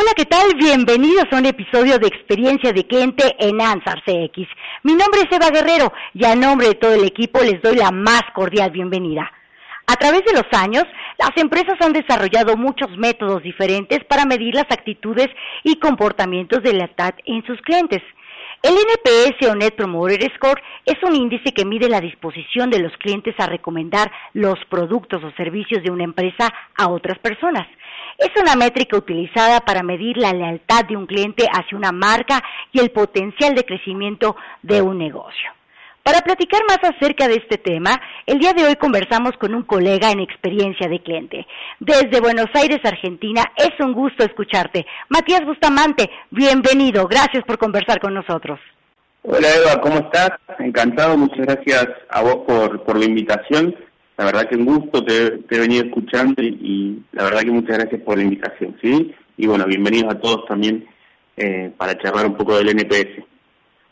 Hola, ¿qué tal? Bienvenidos a un episodio de Experiencia de Cliente en Ansar CX. Mi nombre es Eva Guerrero y a nombre de todo el equipo les doy la más cordial bienvenida. A través de los años, las empresas han desarrollado muchos métodos diferentes para medir las actitudes y comportamientos de lealtad en sus clientes. El NPS o Net Promoter Score es un índice que mide la disposición de los clientes a recomendar los productos o servicios de una empresa a otras personas. Es una métrica utilizada para medir la lealtad de un cliente hacia una marca y el potencial de crecimiento de un negocio. Para platicar más acerca de este tema, el día de hoy conversamos con un colega en experiencia de cliente. Desde Buenos Aires, Argentina, es un gusto escucharte. Matías Bustamante, bienvenido. Gracias por conversar con nosotros. Hola Eva, ¿cómo estás? Encantado, muchas gracias a vos por, por la invitación. La verdad que un gusto, te, te he venido escuchando y, la verdad que muchas gracias por la invitación, ¿sí? Y bueno, bienvenidos a todos también eh, para charlar un poco del NPS.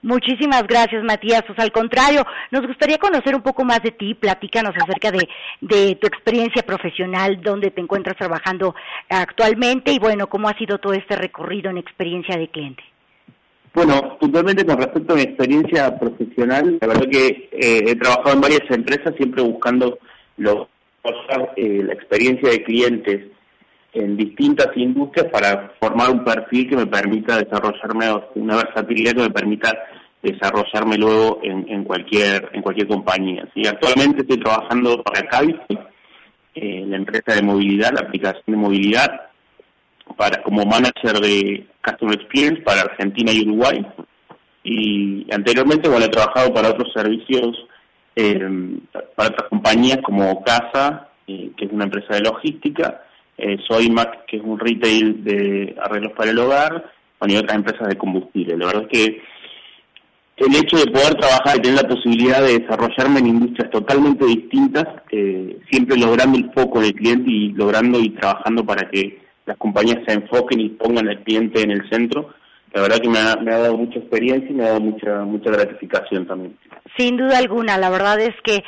Muchísimas gracias, Matías. Pues al contrario, nos gustaría conocer un poco más de ti. Platícanos acerca de, de tu experiencia profesional, dónde te encuentras trabajando actualmente y, bueno, cómo ha sido todo este recorrido en experiencia de cliente. Bueno, puntualmente con respecto a mi experiencia profesional, la verdad que eh, he trabajado en varias empresas siempre buscando lo, eh, la experiencia de clientes en distintas industrias para formar un perfil que me permita desarrollarme, una versatilidad que me permita desarrollarme luego en, cualquier en cualquier compañía. ¿sí? Actualmente estoy trabajando para Cabify, eh, la empresa de movilidad, la aplicación de movilidad, para como manager de Customer Experience para Argentina y Uruguay. Y anteriormente, bueno, he trabajado para otros servicios eh, para otras compañías como Casa, eh, que es una empresa de logística, eh, que es un retail de arreglos para el hogar, y otras empresas de combustible. La verdad es que el hecho de poder trabajar y tener la posibilidad de desarrollarme en industrias totalmente distintas, eh, siempre logrando el foco del cliente y logrando y trabajando para que las compañías se enfoquen y pongan al cliente en el centro, la verdad que me ha, dado mucha experiencia y me ha dado mucha mucha gratificación también. Sin duda alguna, la verdad es que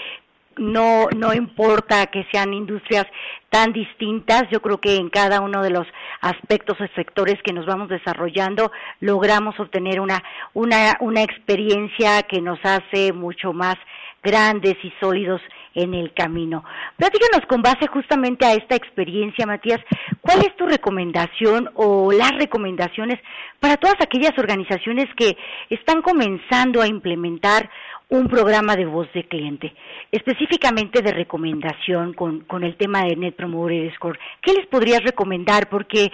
no no importa que sean industrias tan distintas, yo creo que en cada uno de los aspectos o sectores que nos vamos desarrollando logramos obtener una una una experiencia que nos hace mucho más grandes y sólidos en el camino. Platícanos con base justamente a esta experiencia, Matías, ¿cuál es tu recomendación o las recomendaciones para todas aquellas organizaciones que están comenzando a implementar un programa de voz de cliente, específicamente de recomendación con, con el tema de Net Promoter Score. ¿Qué les podrías recomendar? Porque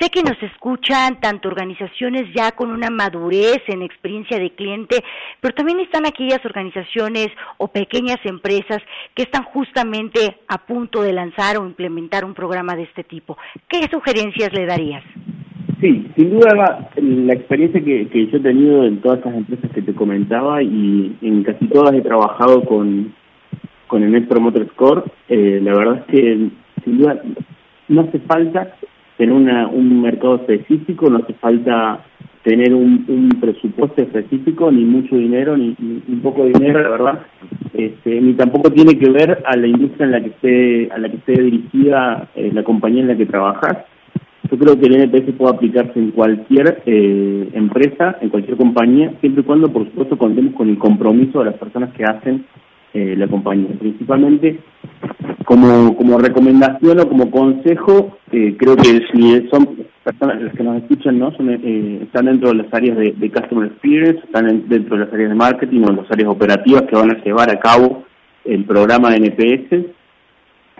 sé que nos escuchan tanto organizaciones ya con una madurez en experiencia de cliente, pero también están aquellas organizaciones o pequeñas empresas que están justamente a punto de lanzar o implementar un programa de este tipo. ¿Qué sugerencias le darías? Sí, sin duda la, experiencia que, yo he tenido en todas estas empresas que te comentaba y en casi todas he trabajado con, con el Net Promoter Score, eh, la verdad es que sin duda no hace falta tener una, un mercado específico, no hace falta tener un, un presupuesto específico, ni mucho dinero, ni, un poco dinero, la verdad, este, ni tampoco tiene que ver a la industria en la que esté, a la que esté dirigida eh, la compañía en la que trabajas. Yo creo que el NPS puede aplicarse en cualquier eh, empresa, en cualquier compañía, siempre y cuando, por supuesto, contemos con el compromiso de las personas que hacen eh, la compañía. Principalmente, como, como recomendación o como consejo, eh, creo que si son personas las que nos escuchan, ¿no? Son, están dentro de las áreas de, de Customer Experience, están dentro de las áreas de marketing o en las áreas operativas que van a llevar a cabo el programa de NPS.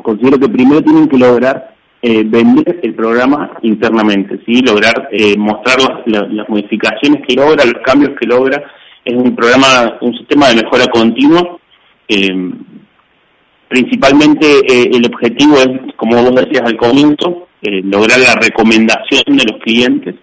Considero que primero tienen que lograr eh, vender el programa internamente, sí, lograr eh, mostrar las, modificaciones que logra, los cambios que logra. Es un programa, un sistema de mejora continua. Eh, principalmente eh, el objetivo es, como vos decías al comienzo, eh, lograr la recomendación de los clientes,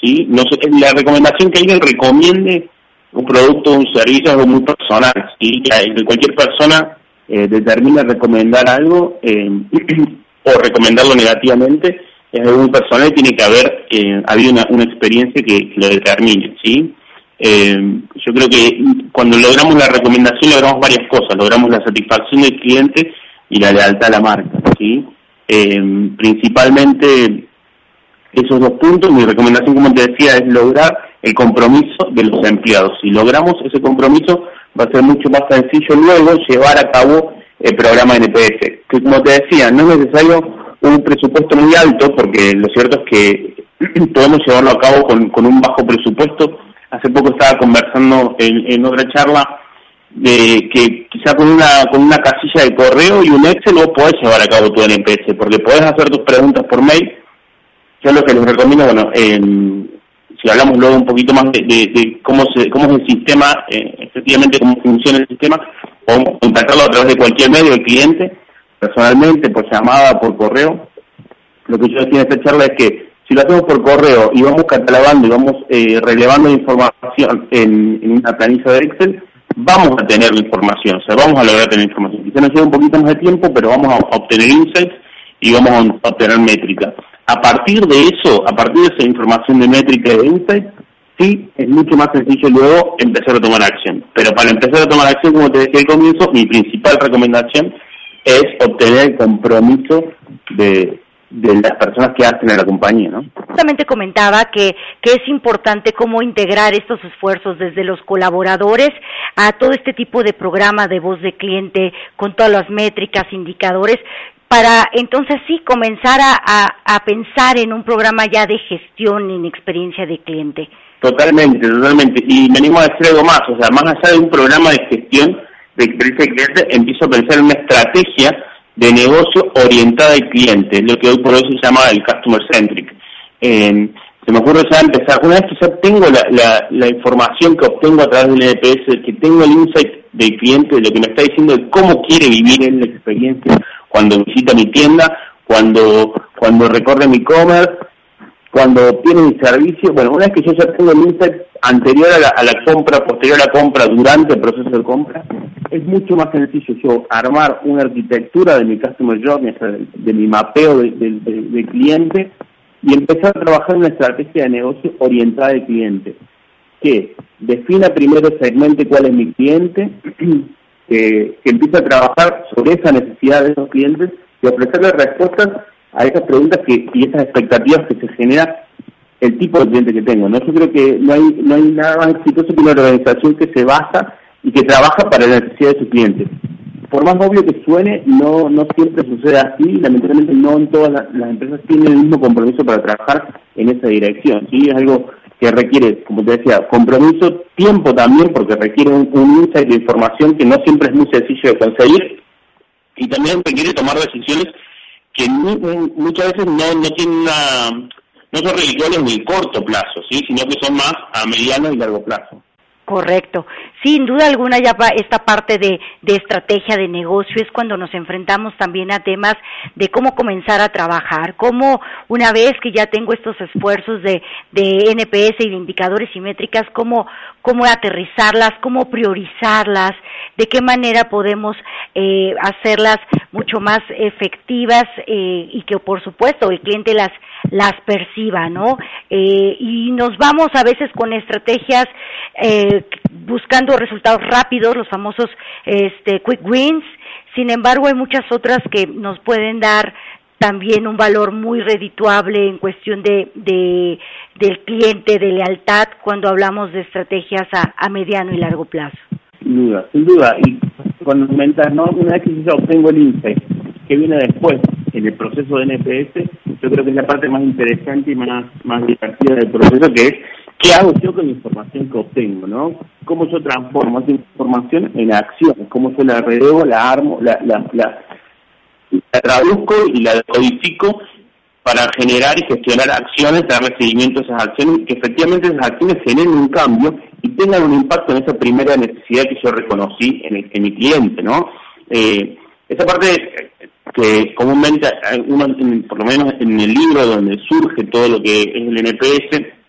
¿sí? No, la recomendación que alguien recomiende un producto o un servicio es algo muy personal, ¿sí? Que cualquier persona eh, determina recomendar algo eh, o recomendarlo negativamente es algo muy personal y tiene que haber habido una, una experiencia que, lo determine, ¿sí? Eh, yo creo que cuando logramos la recomendación logramos varias cosas, logramos la satisfacción del cliente y la lealtad a la marca, ¿sí? Eh, principalmente esos dos puntos, mi recomendación, como te decía, es lograr el compromiso de los empleados. Si logramos ese compromiso, va a ser mucho más sencillo luego llevar a cabo el programa NPS, que como te decía, no es necesario un presupuesto muy alto, porque lo cierto es que podemos llevarlo a cabo con, con un bajo presupuesto. Hace poco estaba conversando en, otra charla de que quizá con una con una casilla de correo y un Excel vos podés llevar a cabo tu NPS, porque podés hacer tus preguntas por mail. Yo lo que les recomiendo, bueno, si hablamos luego un poquito más de, cómo se, cómo es el sistema, eh, efectivamente cómo funciona el sistema, podemos contactarlo a través de cualquier medio, el cliente, personalmente, por llamada, por correo. Lo que yo decía en esta charla es que si lo hacemos por correo y vamos catalogando y vamos eh, relevando información en, una planilla de Excel, vamos a tener la información, o sea, vamos a lograr tener información. Quizá nos lleva un poquito más de tiempo, pero vamos a obtener insights y vamos a obtener métricas. A partir de eso, a partir de esa información de métrica y de insights, sí, es mucho más sencillo luego empezar a tomar acción. Pero para empezar a tomar acción, como te decía al comienzo, mi principal recomendación es obtener el compromiso de, de las personas que hacen en la compañía, ¿no? Justamente comentaba que, que es importante cómo integrar estos esfuerzos desde los colaboradores a todo este tipo de programa de voz de cliente con todas las métricas, indicadores, para entonces sí comenzar a, a, pensar en un programa ya de gestión en experiencia de cliente. Totalmente, totalmente. Y venimos a decir algo más, o sea, más allá de un programa de gestión, de experiencia de cliente, empiezo a pensar en una estrategia de negocio orientada al cliente, lo que hoy por hoy se llama el customer centric. se me ocurre ya empezar, una vez que ya tengo la, la, información que obtengo a través del EPS, que tengo el insight del cliente, de lo que me está diciendo, de cómo quiere vivir en la experiencia cuando visita mi tienda, cuando, cuando recorre mi e-commerce, cuando obtiene mi servicio, bueno, una vez que yo ya tengo el insight anterior a la, compra, posterior a la compra, durante el proceso de compra, es mucho más sencillo yo armar una arquitectura de mi customer journey, de, mi mapeo del cliente y empezar a trabajar una estrategia de negocio orientada al cliente, que defina primero, segmente cuál es mi cliente, que, que empiece a trabajar sobre esa necesidad de esos clientes y ofrecerle respuestas a esas preguntas que, y esas expectativas que se genera el tipo de cliente que tengo. ¿no? Yo creo que no hay, no hay nada más exitoso que una organización que se basa y que trabaja para la necesidad de sus clientes. Por más obvio que suene, no, no siempre sucede así, lamentablemente no en todas las, empresas tienen el mismo compromiso para trabajar en esa dirección. ¿sí? Es algo que requiere, como te decía, compromiso, tiempo también, porque requiere un, un de información que no siempre es muy sencillo de conseguir, y también requiere tomar decisiones que muchas veces no, no tienen una, no son redituales en el corto plazo, ¿sí? sino que son más a mediano y largo plazo. Correcto. Sin duda alguna ya esta parte de, de, estrategia de negocio es cuando nos enfrentamos también a temas de cómo comenzar a trabajar, cómo una vez que ya tengo estos esfuerzos de, de NPS y de indicadores y métricas, cómo, cómo aterrizarlas, cómo priorizarlas, de qué manera podemos eh, hacerlas mucho más efectivas eh, y que por supuesto el cliente las las perciba, ¿no? Eh, y nos vamos a veces con estrategias eh, resultados rápidos, los famosos este, quick wins. Sin embargo, hay muchas otras que nos pueden dar también un valor muy redituable en cuestión de, de del cliente, de lealtad, cuando hablamos de estrategias a, a mediano y largo plazo. Sin duda, sin duda. Y cuando comentas, ¿no? Una vez que yo obtengo el insight, que viene después en el proceso de NPS, yo creo que es la parte más interesante y más, más divertida del proceso, que es qué hago yo con la información que obtengo, ¿no? Cómo yo transformo esa información en acción, cómo yo la relevo, la armo, la, la, traduzco y la codifico para generar y gestionar acciones, darle seguimiento a esas acciones que efectivamente esas acciones generen un cambio y tengan un impacto en esa primera necesidad que yo reconocí en, en mi cliente, ¿no? Eh, esa parte que comúnmente, por lo menos en el libro donde surge todo lo que es el NPS,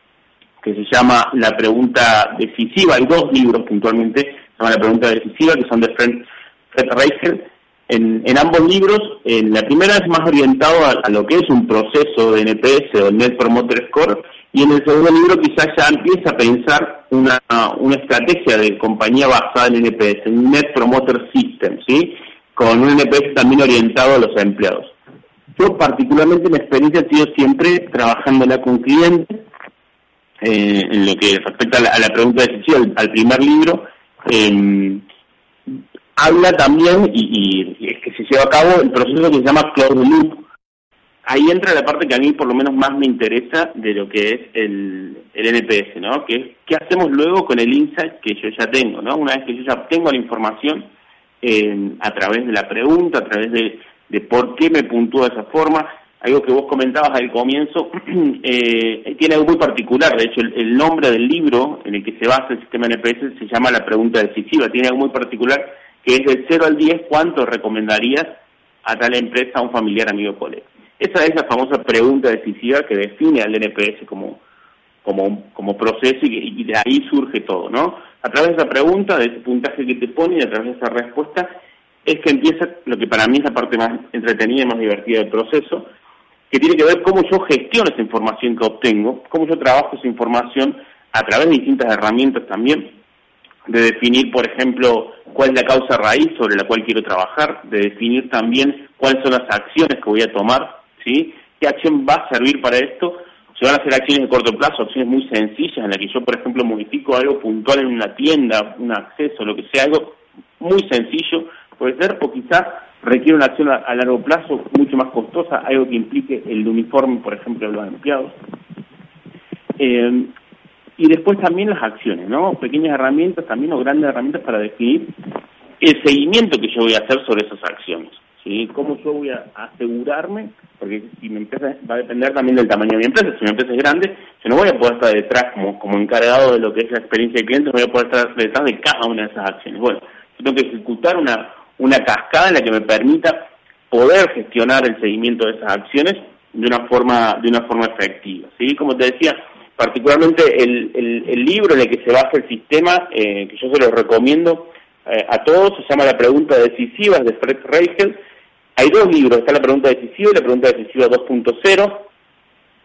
que se llama La Pregunta Decisiva, hay dos libros puntualmente, se llama La Pregunta Decisiva, que son de Fred, Fred En, en, ambos libros, en la primera es más orientado a, lo que es un proceso de NPS o Net Promoter Score, y en el segundo libro quizás ya empieza a pensar una, una estrategia de compañía basada en NPS, en Net Promoter System, ¿sí? con un NPS también orientado a los empleados. Yo particularmente mi experiencia ha sido siempre trabajándola con clientes, eh, en lo que respecta a la, pregunta de decisión, al, primer libro, eh, habla también, y, y, es que se lleva a cabo el proceso que se llama Closed Loop. Ahí entra la parte que a mí por lo menos más me interesa de lo que es el, el NPS, ¿no? Que es qué hacemos luego con el insight que yo ya tengo, ¿no? Una vez que yo ya obtengo la información, a través de la pregunta, a través de, de por qué me puntúa de esa forma. Algo que vos comentabas al comienzo, eh, tiene algo muy particular. De hecho, el, nombre del libro en el que se basa el sistema NPS se llama La Pregunta Decisiva. Tiene algo muy particular que es del 0 al 10, ¿cuánto recomendarías a tal empresa, a un familiar, amigo colega? Esa es la famosa pregunta decisiva que define al NPS como, como, como proceso y, y de ahí surge todo, ¿no? a través de esa pregunta, de ese puntaje que te pone y a través de esa respuesta, es que empieza lo que para mí es la parte más entretenida y más divertida del proceso, que tiene que ver cómo yo gestiono esa información que obtengo, cómo yo trabajo esa información a través de distintas herramientas también, de definir, por ejemplo, cuál es la causa raíz sobre la cual quiero trabajar, de definir también cuáles son las acciones que voy a tomar, ¿sí? ¿Qué acción va a servir para esto? se van a hacer acciones de corto plazo, acciones muy sencillas en las que yo, por ejemplo, modifico algo puntual en una tienda, un acceso, lo que sea, algo muy sencillo puede ser, o quizás requiere una acción a, largo plazo mucho más costosa, algo que implique el uniforme, por ejemplo, de los empleados. Eh, y después también las acciones, ¿no? Pequeñas herramientas también o grandes herramientas para definir el seguimiento que yo voy a hacer sobre esas acciones. ¿sí? ¿Cómo yo voy a asegurarme? Porque si mi empresa va a depender también del tamaño de mi empresa. Si mi empresa es grande, yo no voy a poder estar detrás como, como encargado de lo que es la experiencia del cliente, no voy a poder estar detrás de cada una de esas acciones. Bueno, yo tengo que ejecutar una, una cascada en la que me permita poder gestionar el seguimiento de esas acciones de una forma de una forma efectiva. ¿sí? Como te decía, particularmente el, el, libro en el que se basa el sistema, eh, que yo se lo recomiendo eh, a todos, se llama La Pregunta Decisiva, de Fred Reichel, hay dos libros, está la pregunta decisiva y la pregunta decisiva 2.0.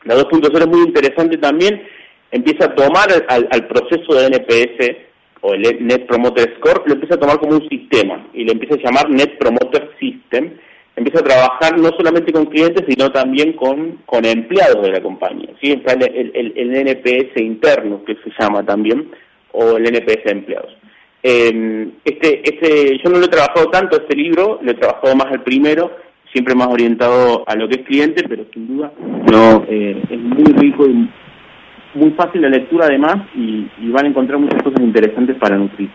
La 2.0 es muy interesante también, empieza a tomar al, proceso de NPS o el Net Promoter Score, lo empieza a tomar como un sistema y lo empieza a llamar Net Promoter System. Empieza a trabajar no solamente con clientes, sino también con, con empleados de la compañía. ¿sí? Está el, el, el NPS interno, que se llama también, o el NPS de empleados. Eh, este, este, yo no lo he trabajado tanto este libro, lo he trabajado más el primero, siempre más orientado a lo que es cliente, pero sin duda no eh, es muy rico y muy fácil la lectura además y, y van a encontrar muchas cosas interesantes para nutrir.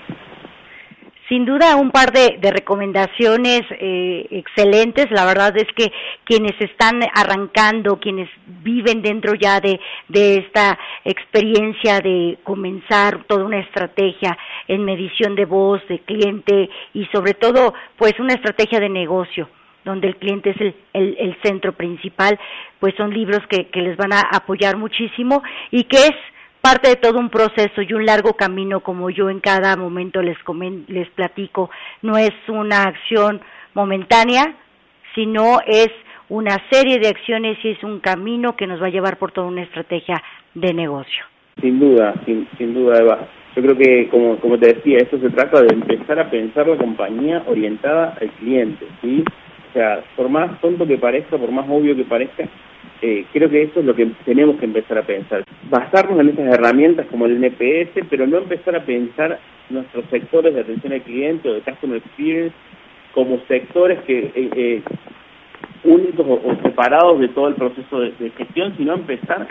Sin duda, un par de, recomendaciones eh, excelentes. La verdad es que quienes están arrancando, quienes viven dentro ya de, de esta experiencia de comenzar toda una estrategia en medición de voz, de cliente y sobre todo, pues una estrategia de negocio donde el cliente es el, el, centro principal, pues son libros que, que les van a apoyar muchísimo y que es parte de todo un proceso y un largo camino, como yo en cada momento les, les platico, no es una acción momentánea, sino es una serie de acciones y es un camino que nos va a llevar por toda una estrategia de negocio. Sin duda, sin, sin duda, Eva. Yo creo que, como, como te decía, esto se trata de empezar a pensar la compañía orientada al cliente, ¿sí? O sea, por más tonto que parezca, por más obvio que parezca, eh, creo que eso es lo que tenemos que empezar a pensar. Basarnos en esas herramientas como el NPS, pero no empezar a pensar nuestros sectores de atención al cliente o de customer experience como sectores que eh, eh, únicos o, separados de todo el proceso de, gestión, sino empezar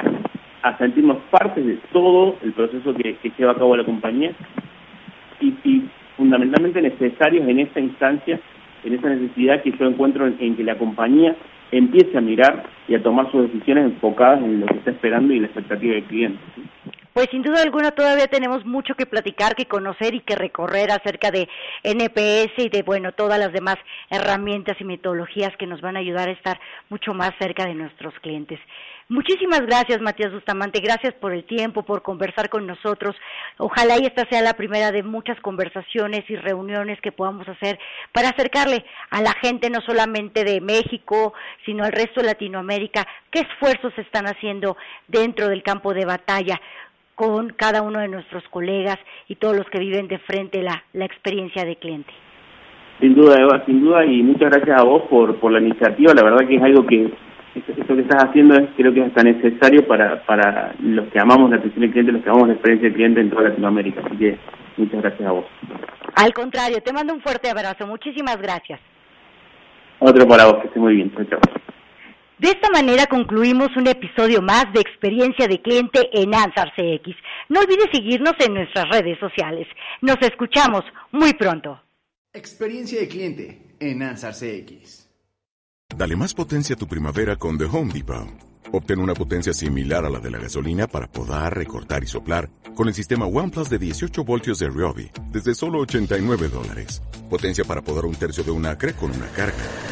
a sentirnos parte de todo el proceso que, lleva a cabo la compañía y, y fundamentalmente necesarios en esa instancia, en esa necesidad que yo encuentro en que la compañía empiece a mirar y a tomar sus decisiones enfocadas en lo que está esperando y la expectativa del cliente. Pues sin duda alguna todavía tenemos mucho que platicar, que conocer y que recorrer acerca de NPS y de, bueno, todas las demás herramientas y metodologías que nos van a ayudar a estar mucho más cerca de nuestros clientes. Muchísimas gracias, Matías Bustamante. Gracias por el tiempo, por conversar con nosotros. Ojalá y esta sea la primera de muchas conversaciones y reuniones que podamos hacer para acercarle a la gente no solamente de México, sino al resto de Latinoamérica, qué esfuerzos están haciendo dentro del campo de batalla con cada uno de nuestros colegas y todos los que viven de frente la, la experiencia de cliente. Sin duda, Eva, sin duda, y muchas gracias a vos por, por la iniciativa. La verdad que es algo que esto, que estás haciendo es, creo que es hasta necesario para, para los que amamos la atención del cliente, los que amamos la experiencia del cliente en toda Latinoamérica. Así que muchas gracias a vos. Al contrario, te mando un fuerte abrazo. Muchísimas gracias. Otro para vos, que esté muy bien. Chao, De esta manera concluimos un episodio más de Experiencia de Cliente en Ansar CX. No olvides seguirnos en nuestras redes sociales. Nos escuchamos muy pronto. Experiencia de Cliente en Ansar CX. Dale más potencia a tu primavera con The Home Depot. Obtén una potencia similar a la de la gasolina para podar, recortar y soplar con el sistema OnePlus de 18 voltios de Ryobi desde solo 89 dólares. Potencia para podar un tercio de un acre con una carga.